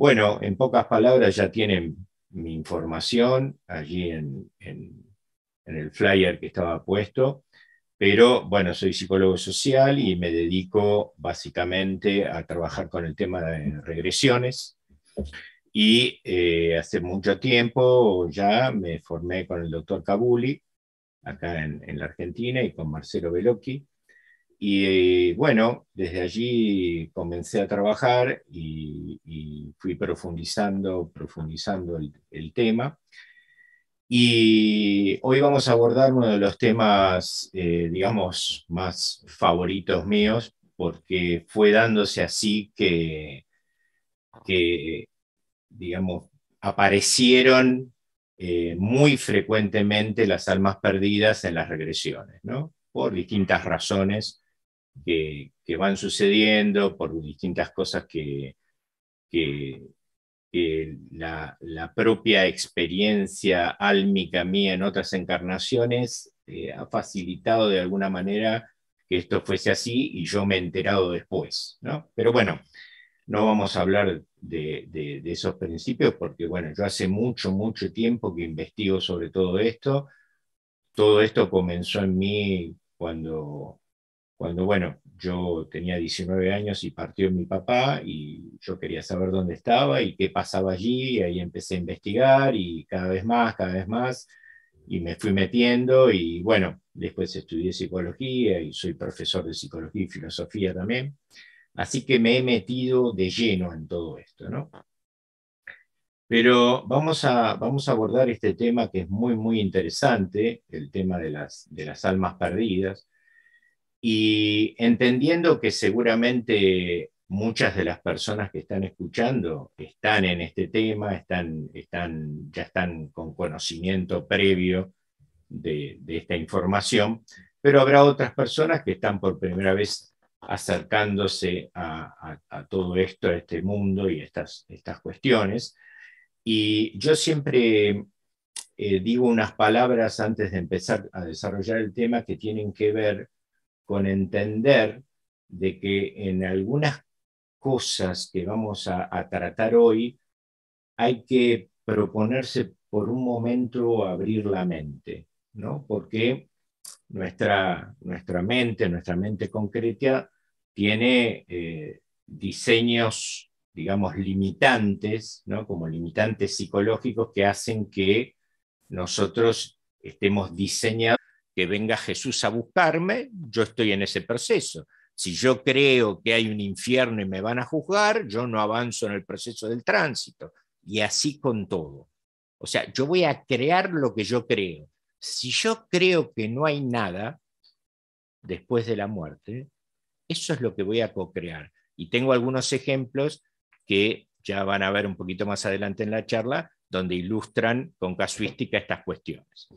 Bueno, en pocas palabras ya tienen mi información allí en, el flyer que estaba puesto, pero bueno, soy psicólogo social y me dedico básicamente a trabajar con el tema de regresiones. Y eh, hace mucho tiempo ya me formé con el doctor Kabuli, acá en, en la Argentina, y con Marcelo Velocchi, y bueno, desde allí comencé a trabajar y, fui profundizando, profundizando el, tema. Y hoy vamos a abordar uno de los temas, eh, digamos, más favoritos míos, porque fue dándose así que, que digamos, aparecieron eh, muy frecuentemente las almas perdidas en las regresiones, ¿no? Por distintas razones que, van sucediendo, por distintas cosas que, la, propia experiencia álmica mía en otras encarnaciones eh, ha facilitado de alguna manera que esto fuese así y yo me he enterado después. ¿no? Pero bueno, no vamos a hablar de, de, esos principios porque bueno, yo hace mucho, mucho tiempo que investigo sobre todo esto. Todo esto comenzó en mí cuando cuando, bueno, yo tenía 19 años y partió mi papá y yo quería saber dónde estaba y qué pasaba allí, y ahí empecé a investigar y cada vez más, cada vez más, y me fui metiendo y bueno, después estudié psicología y soy profesor de psicología y filosofía también, así que me he metido de lleno en todo esto, ¿no? Pero vamos a, vamos a abordar este tema que es muy, muy interesante, el tema de las, de las almas perdidas y entendiendo que seguramente muchas de las personas que están escuchando están en este tema, están, están, ya están con conocimiento previo de, esta información, pero habrá otras personas que están por primera vez acercándose a, todo esto, a este mundo y estas, estas cuestiones. Y yo siempre eh, digo unas palabras antes de empezar a desarrollar el tema que tienen que ver con entender de que en algunas cosas que vamos a, tratar hoy hay que proponerse por un momento abrir la mente, ¿no? Porque nuestra, nuestra mente, nuestra mente concreta, tiene eh, diseños, digamos, limitantes, ¿no? como limitantes psicológicos que hacen que nosotros estemos diseñados que venga Jesús a buscarme, yo estoy en ese proceso. Si yo creo que hay un infierno y me van a juzgar, yo no avanzo en el proceso del tránsito. Y así con todo. O sea, yo voy a crear lo que yo creo. Si yo creo que no hay nada después de la muerte, eso es lo que voy a co-crear. Y tengo algunos ejemplos que ya van a ver un poquito más adelante en la charla, donde ilustran con casuística estas cuestiones.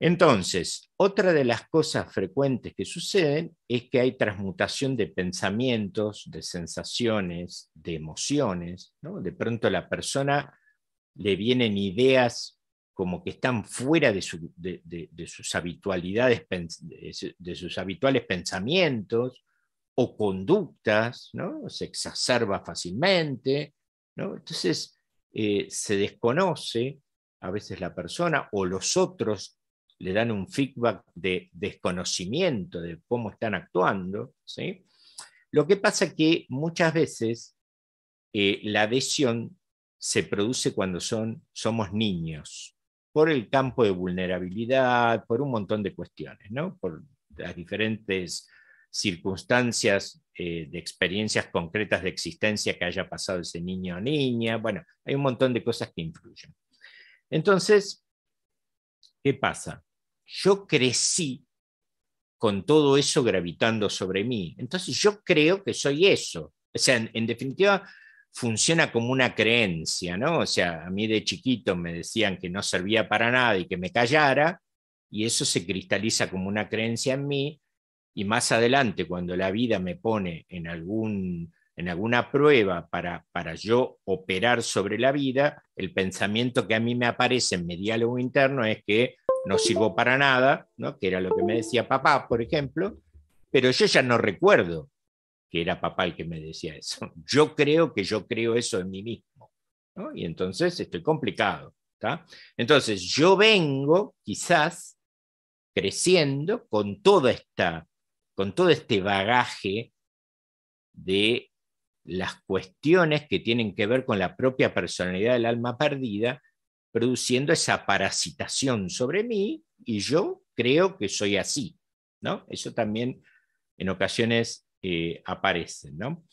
Entonces, otra de las cosas frecuentes que suceden es que hay transmutación de pensamientos, de sensaciones, de emociones. De pronto a la persona le vienen ideas como que están fuera de, sus habitualidades, de sus habituales pensamientos o conductas, ¿no? se exacerba fácilmente. Entonces, eh, se desconoce a veces la persona o los otros le dan un feedback de desconocimiento de cómo están actuando. ¿sí? Lo que pasa es que muchas veces eh, la adhesión se produce cuando son, somos niños, por el campo de vulnerabilidad, por un montón de cuestiones, ¿no? por las diferentes circunstancias eh, de experiencias concretas de existencia que haya pasado ese niño o niña. Bueno, hay un montón de cosas que influyen. Entonces, ¿Qué pasa? Yo crecí con todo eso gravitando sobre mí. Entonces yo creo que soy eso. O sea, en, definitiva, funciona como una creencia, ¿no? O sea, a mí de chiquito me decían que no servía para nada y que me callara, y eso se cristaliza como una creencia en mí, y más adelante, cuando la vida me pone en algún en alguna prueba para, para yo operar sobre la vida, el pensamiento que a mí me aparece en mi diálogo interno es que no sirvo para nada, ¿no? que era lo que me decía papá, por ejemplo, pero yo ya no recuerdo que era papá el que me decía eso. Yo creo que yo creo eso en mí mismo. Y entonces estoy complicado. Entonces yo vengo quizás creciendo con, toda esta, con todo este bagaje de las cuestiones que tienen que ver con la propia personalidad del alma perdida, produciendo esa parasitación sobre mí y yo creo que soy así. ¿no? Eso también en ocasiones eh, aparece. ¿no?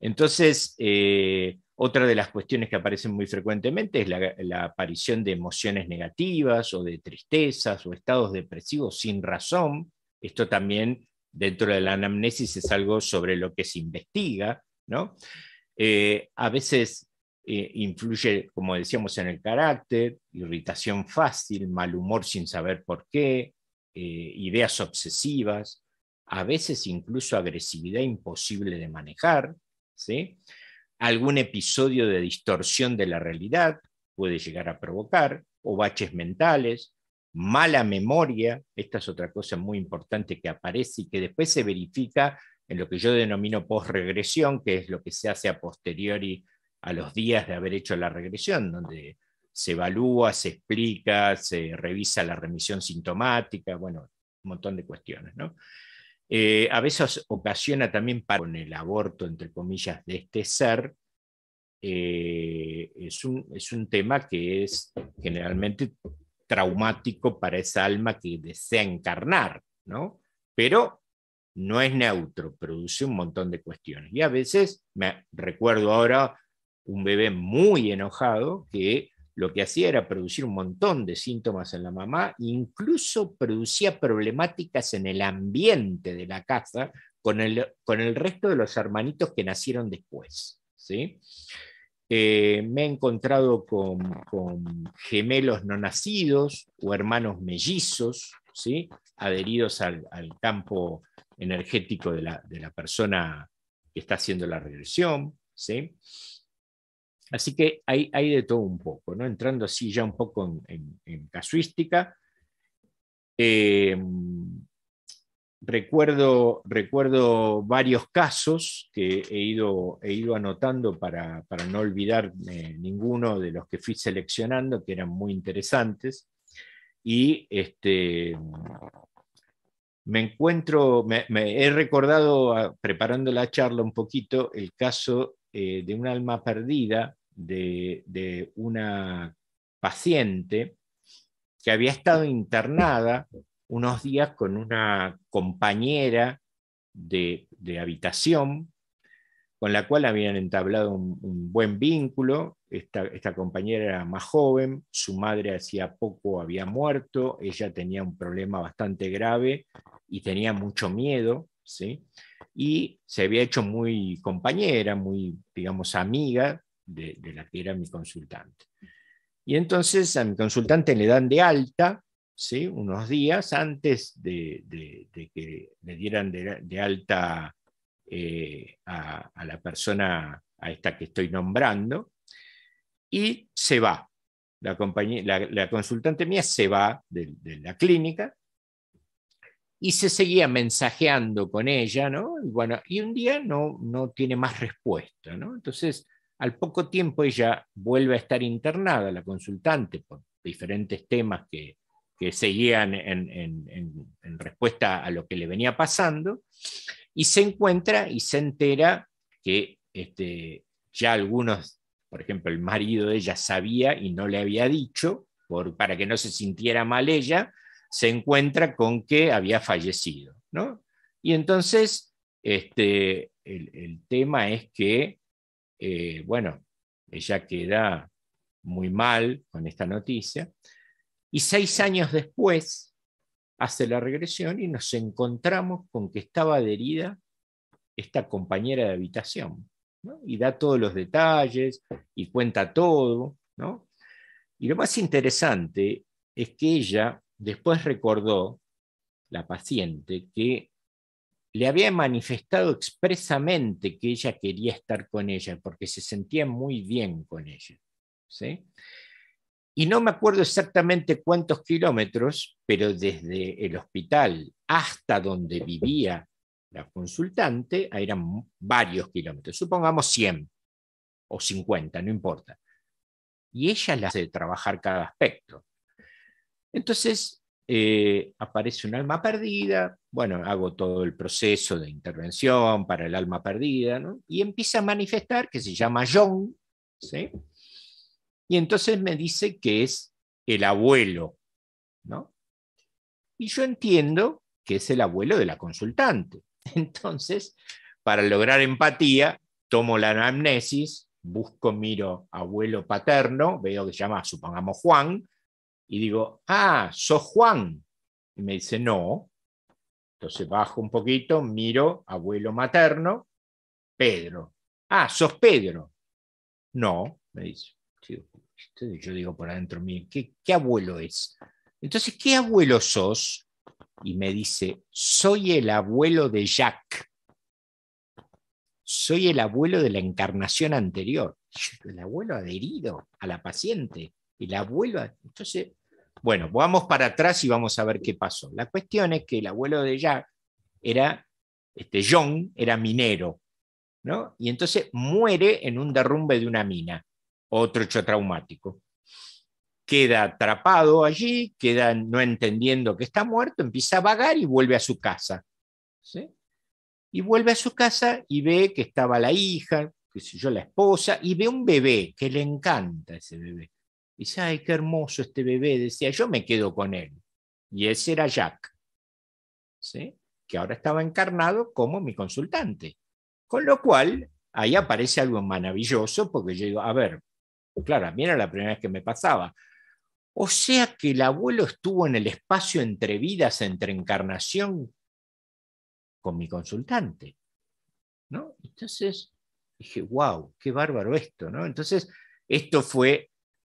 Entonces, eh, otra de las cuestiones que aparecen muy frecuentemente es la, aparición de emociones negativas o de tristezas o estados depresivos sin razón. Esto también dentro de la anamnesis es algo sobre lo que se investiga. ¿no? Eh, a veces eh, influye, como decíamos, en el carácter, irritación fácil, mal humor sin saber por qué, eh, ideas obsesivas, a veces incluso agresividad imposible de manejar, ¿sí? algún episodio de distorsión de la realidad puede llegar a provocar, o baches mentales, mala memoria, esta es otra cosa muy importante que aparece y que después se verifica en lo que yo denomino postregresión, que es lo que se hace a posteriori a los días de haber hecho la regresión, donde se evalúa, se explica, se revisa la remisión sintomática, bueno, un montón de cuestiones. ¿no? Eh, a veces ocasiona también para con el aborto, entre comillas, de este ser, eh, es, un, es un tema que es generalmente traumático para esa alma que desea encarnar, ¿no? Pero no es neutro, produce un montón de cuestiones. Y a veces, me recuerdo ahora un bebé muy enojado que lo que hacía era producir un montón de síntomas en la mamá, incluso producía problemáticas en el ambiente de la casa con el, con el resto de los hermanitos que nacieron después. ¿sí? Eh, me he encontrado con, gemelos no nacidos o hermanos mellizos, ¿sí? adheridos al, campo energético de la, de la, persona que está haciendo la regresión. ¿sí? Así que hay, hay de todo un poco, ¿no? entrando así ya un poco en, casuística. Eh, recuerdo, recuerdo varios casos que he ido, he ido anotando para, no olvidar ninguno de los que fui seleccionando, que eran muy interesantes. Y este, me encuentro, me, he recordado, preparando la charla un poquito, el caso eh, de un alma perdida de, una paciente que había estado internada unos días con una compañera de, habitación con la cual habían entablado un, buen vínculo. Esta, esta, compañera era más joven, su madre hacía poco había muerto, ella tenía un problema bastante grave y tenía mucho miedo, ¿sí? y se había hecho muy compañera, muy, digamos, amiga de, la que era mi consultante. Y entonces a mi consultante le dan de alta, ¿sí? unos días antes de, que le dieran de, alta eh, a, la persona, a esta que estoy nombrando, y se va. La, la, consultante mía se va de, la clínica y se seguía mensajeando con ella, ¿no? Y, bueno, y un día no, no tiene más respuesta, ¿no? Entonces al poco tiempo ella vuelve a estar internada, la consultante, por diferentes temas que, seguían en, respuesta a lo que le venía pasando, y se encuentra y se entera que este, ya algunos, por ejemplo, el marido de ella sabía y no le había dicho, por, para que no se sintiera mal ella, se encuentra con que había fallecido. ¿no? Y entonces este, el tema es que eh, bueno, ella queda muy mal con esta noticia, y seis años después hace la regresión y nos encontramos con que estaba adherida esta compañera de habitación, y da todos los detalles y cuenta todo. Y lo más interesante es que ella después recordó, la paciente, que le había manifestado expresamente que ella quería estar con ella porque se sentía muy bien con ella. ¿sí? Y no me acuerdo exactamente cuántos kilómetros, pero desde el hospital hasta donde vivía la consultante, eran varios kilómetros, supongamos 100 o 50, no importa. Y ella la hace trabajar cada aspecto. Entonces, eh, aparece un alma perdida, bueno, hago todo el proceso de intervención para el alma perdida, y empieza a manifestar que se llama John, ¿sí? y entonces me dice que es el abuelo, ¿no? Y yo entiendo que es el abuelo de la consultante. Entonces, para lograr empatía, tomo la anamnesis, busco, miro abuelo paterno, veo que se llama, supongamos Juan, y digo, ah, sos Juan. Y me dice, no. Entonces bajo un poquito, miro abuelo materno, Pedro. Ah, sos Pedro. No, me dice. Yo digo por adentro mío, ¿qué, ¿qué abuelo es? Entonces, ¿qué abuelo sos? Y me dice, soy el abuelo de Jack soy el abuelo de la encarnación anterior. El abuelo adherido a la paciente. El abuelo. Entonces, bueno, vamos para atrás y vamos a ver qué pasó. La cuestión es que el abuelo de Jack era, este, John, era minero, ¿no? Y entonces muere en un derrumbe de una mina, otro hecho traumático. Queda atrapado allí, queda no entendiendo que está muerto, empieza a vagar y vuelve a su casa. ¿sí? y vuelve a su casa y ve que estaba la hija, que sé yo, la esposa, y ve un bebé que le encanta ese bebé. Dice, ay, qué hermoso este bebé, decía, yo me quedo con él. Y ese era Jack, ¿sí? que ahora estaba encarnado como mi consultante. Con lo cual, ahí aparece algo maravilloso, porque yo digo, a ver, claro, a mí era la primera vez que me pasaba. O sea que el abuelo estuvo en el espacio entre vidas, entre encarnación, con mi consultante. ¿no? Entonces dije, wow, qué bárbaro esto. ¿no? Entonces, esto fue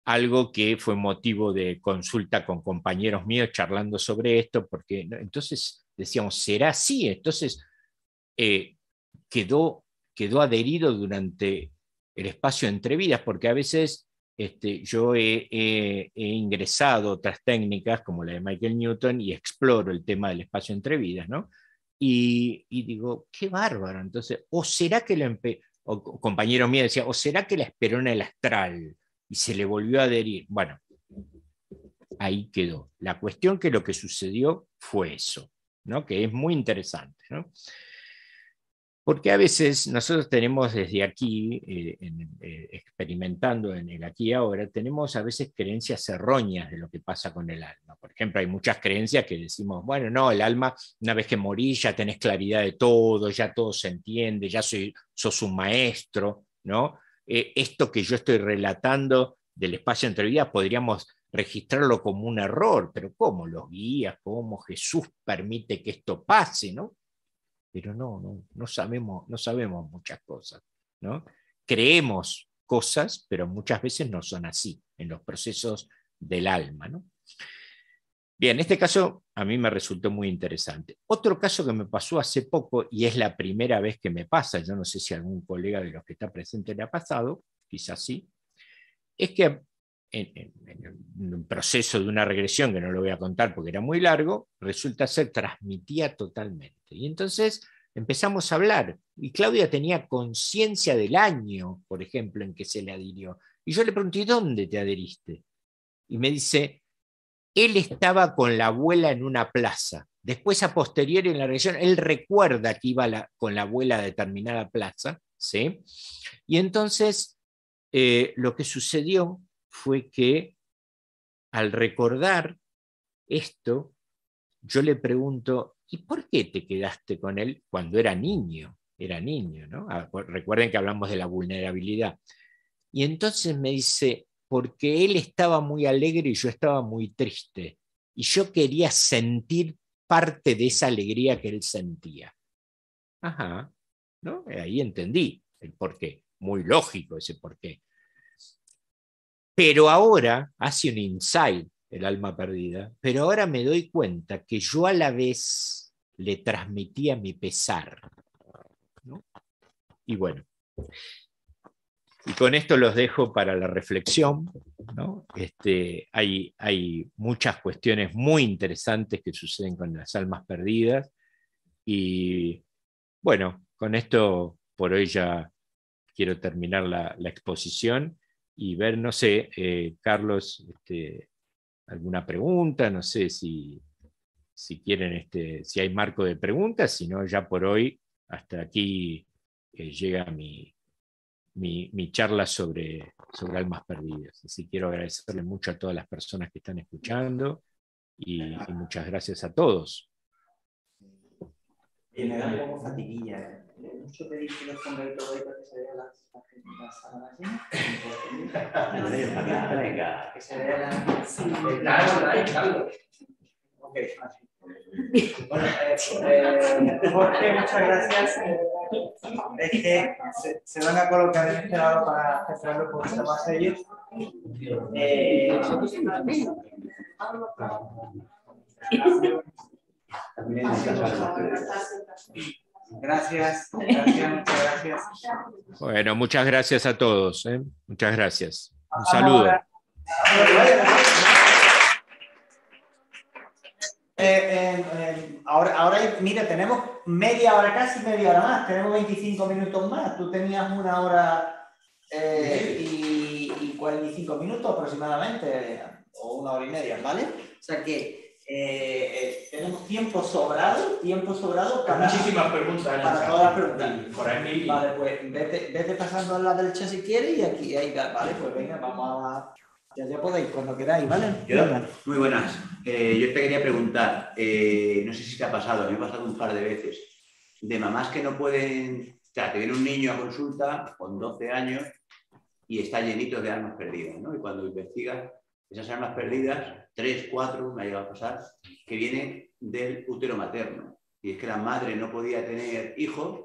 algo que fue motivo de consulta con compañeros míos charlando sobre esto, porque entonces decíamos, ¿será así? Entonces eh, quedó, quedó adherido durante el espacio entre vidas, porque a veces este, yo he, he, ingresado otras técnicas como la de Michael Newton y exploro el tema del espacio entre vidas, ¿no? Y, digo, qué bárbaro. Entonces, o será que lo o compañero mío decía, o será que la esperó en el astral y se le volvió a adherir. Bueno, ahí quedó. La cuestión que lo que sucedió fue eso, ¿no? que es muy interesante. ¿no? Porque a veces nosotros tenemos desde aquí, eh, eh, experimentando en el aquí y ahora, tenemos a veces creencias erróneas de lo que pasa con el alma. Por ejemplo, hay muchas creencias que decimos, bueno, no, el alma, una vez que morís ya tenés claridad de todo, ya todo se entiende, ya soy, sos un maestro, ¿no? Eh, esto que yo estoy relatando del espacio entre vidas podríamos registrarlo como un error, pero ¿cómo los guías? ¿Cómo Jesús permite que esto pase? ¿no? pero no, no, no, sabemos, no sabemos muchas cosas. ¿no? Creemos cosas, pero muchas veces no son así en los procesos del alma. ¿no? Bien, este caso a mí me resultó muy interesante. Otro caso que me pasó hace poco, y es la primera vez que me pasa, yo no sé si algún colega de los que está presente le ha pasado, quizás sí, es que en, un proceso de una regresión, que no lo voy a contar porque era muy largo, resulta ser transmitía totalmente. Y entonces empezamos a hablar, y Claudia tenía conciencia del año, por ejemplo, en que se le adhirió. Y yo le pregunté, ¿dónde te adheriste? Y me dice, él estaba con la abuela en una plaza. Después, a posteriori en la regresión, él recuerda que iba con la abuela a determinada plaza, ¿sí? Y entonces, eh, lo que sucedió fue que al recordar esto, yo le pregunto, ¿y por qué te quedaste con él cuando era niño? Era niño, ¿no? Ah, recuerden que hablamos de la vulnerabilidad. Y entonces me dice, porque él estaba muy alegre y yo estaba muy triste. Y yo quería sentir parte de esa alegría que él sentía. Ajá, ¿no? Ahí entendí el porqué. Muy lógico ese porqué. Pero ahora hace un insight el alma perdida, pero ahora me doy cuenta que yo a la vez le transmitía mi pesar. Y bueno, y con esto los dejo para la reflexión. Este, hay, hay muchas cuestiones muy interesantes que suceden con las almas perdidas y Bueno, con esto por hoy ya quiero terminar la, exposición y ver, no sé, eh, Carlos, este, alguna pregunta, no sé si, si quieren, este, si hay marco de preguntas, si no, ya por hoy hasta aquí eh, llega mi, mi, charla sobre, sobre almas perdidas. Así quiero agradecerle mucho a todas las personas que están escuchando y, muchas gracias a todos. Y me da como fatiguilla. ¿eh? Mucho pedir que los ponga todo ahí para que se vea las sábanas llenas. Que se vea la. Sí, claro, claro. Ok, así. Bueno, eh, eh, Jorge, muchas gracias. Es que se, se, van a colocar en este lado para gestionarlo por esta más ellos. Eh, Gracias, gracias, muchas gracias. Bueno, muchas gracias a todos. ¿eh? Muchas gracias. Un saludo. Eh, eh, ahora, ahora, mira, tenemos media hora, casi media hora más, tenemos 25 minutos más. Tú tenías una hora eh, y, y, 45 minutos aproximadamente, o una hora y media, ¿vale? O sea que tenemos tiempo sobrado, tiempo sobrado para muchísimas preguntas. Para todas las preguntas. Vale, pues vete, vete pasando a la derecha si quieres y aquí, ahí, vale, pues venga, vamos a ya, ya podéis, cuando queráis, ¿vale? muy buenas. Eh, yo te quería preguntar, eh, no sé si te ha pasado, me ha pasado un par de veces, de mamás que no pueden, o sea, te viene un niño a consulta con 12 años y está llenito de almas perdidas, ¿no? Y cuando investigas esas almas perdidas, tres, cuatro, me ha llegado a pasar, que vienen del útero materno. Y es que la madre no podía tener hijos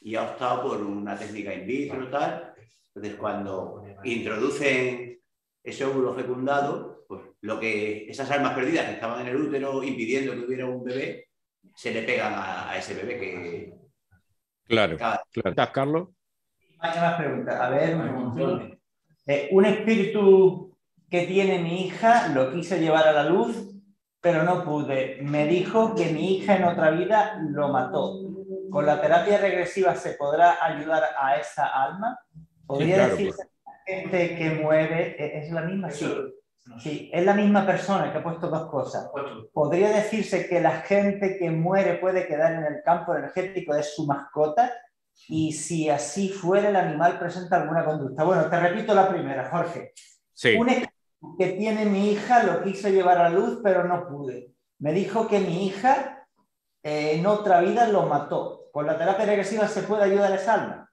y ha optado por una técnica in vitro, tal. Entonces, cuando introducen ese óvulo fecundado, pues lo que esas almas perdidas que estaban en el útero impidiendo que hubiera un bebé, se le pegan a, ese bebé que... Claro, claro. ¿Estás, Carlos? Hay más preguntas. A ver, eh, un espíritu que tiene mi hija lo quise llevar a la luz, pero no pude. Me dijo que mi hija en otra vida lo mató. ¿Con la terapia regresiva se podrá ayudar a esa alma? ¿Podría decirse gente que muere e-, es la misma, sí. Sí, es la misma persona que ha puesto dos cosas. Podría decirse que la gente que muere puede quedar en el campo energético de su mascota y si así fuera el animal presenta alguna conducta. Bueno, te repito la primera, Jorge. Sí. Un que tiene mi hija lo quise llevar a luz, pero no pude. Me dijo que mi hija eh, en otra vida lo mató. ¿Con la terapia regresiva se puede ayudar a esa alma?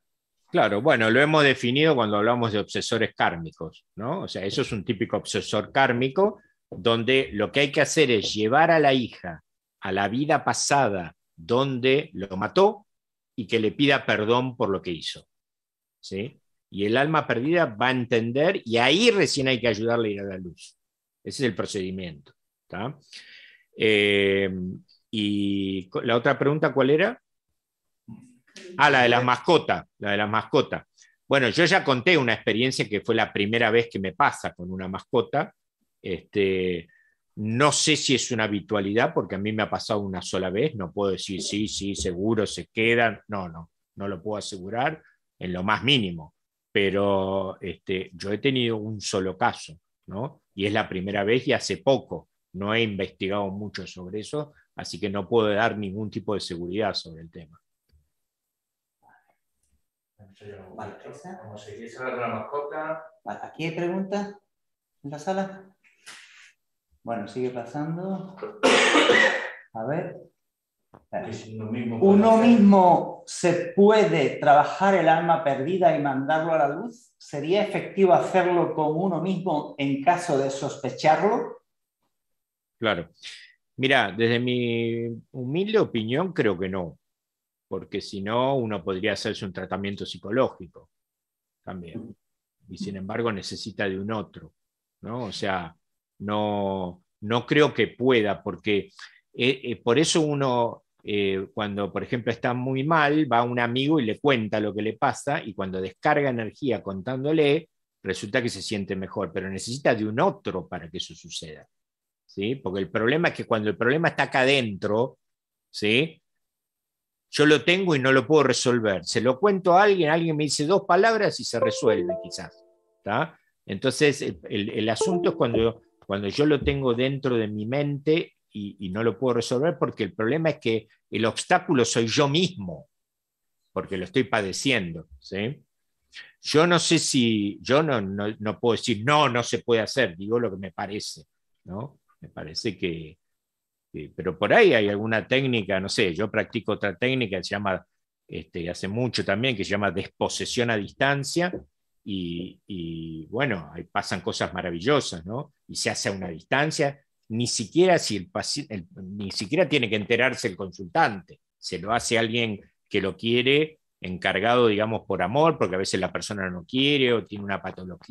Claro, bueno, lo hemos definido cuando hablamos de obsesores kármicos, ¿no? O sea, eso es un típico obsesor kármico donde lo que hay que hacer es llevar a la hija a la vida pasada donde lo mató y que le pida perdón por lo que hizo. ¿sí? Y el alma perdida va a entender y ahí recién hay que ayudarle a ir a la luz. Ese es el procedimiento. Eh, y la otra pregunta, ¿cuál era? Ah, la de las mascotas, la de las mascotas. Bueno, yo ya conté una experiencia que fue la primera vez que me pasa con una mascota. Este, no sé si es una habitualidad, porque a mí me ha pasado una sola vez. No puedo decir sí, sí, seguro se quedan. No, no, no lo puedo asegurar en lo más mínimo. Pero este, yo he tenido un solo caso, ¿no? Y es la primera vez y hace poco. No he investigado mucho sobre eso, así que no puedo dar ningún tipo de seguridad sobre el tema. Como si quieres hablar de la mascota. ¿Aquí hay preguntas en la sala? Bueno, sigue pasando. A ver. Uno mismo, se puede trabajar el alma perdida y mandarlo a la luz. ¿Sería efectivo hacerlo con uno mismo en caso de sospecharlo? Claro. Mira, desde mi humilde opinión, creo que no porque si no, uno podría hacerse un tratamiento psicológico también. Y sin embargo necesita de un otro, ¿no? O sea, no, no creo que pueda, porque eh, eh, por eso uno, eh, cuando por ejemplo está muy mal, va a un amigo y le cuenta lo que le pasa, y cuando descarga energía contándole, resulta que se siente mejor, pero necesita de un otro para que eso suceda. ¿sí? Porque el problema es que cuando el problema está acá adentro, ¿sí? Yo lo tengo y no lo puedo resolver. Se lo cuento a alguien, alguien me dice dos palabras y se resuelve quizás. Entonces, el, asunto es cuando, cuando yo lo tengo dentro de mi mente y, no lo puedo resolver, porque el problema es que el obstáculo soy yo mismo, porque lo estoy padeciendo. ¿sí? Yo no sé si, yo no, no, puedo decir, no, no se puede hacer, digo lo que me parece. ¿no? Me parece que, pero por ahí hay alguna técnica, no sé, yo practico otra técnica que se llama, este, hace mucho también, que se llama desposesión a distancia, y, bueno, ahí pasan cosas maravillosas, ¿no? Y se hace a una distancia, ni siquiera, si el paciente, ni siquiera tiene que enterarse el consultante, se lo hace alguien que lo quiere encargado, digamos, por amor, porque a veces la persona no quiere o tiene una patología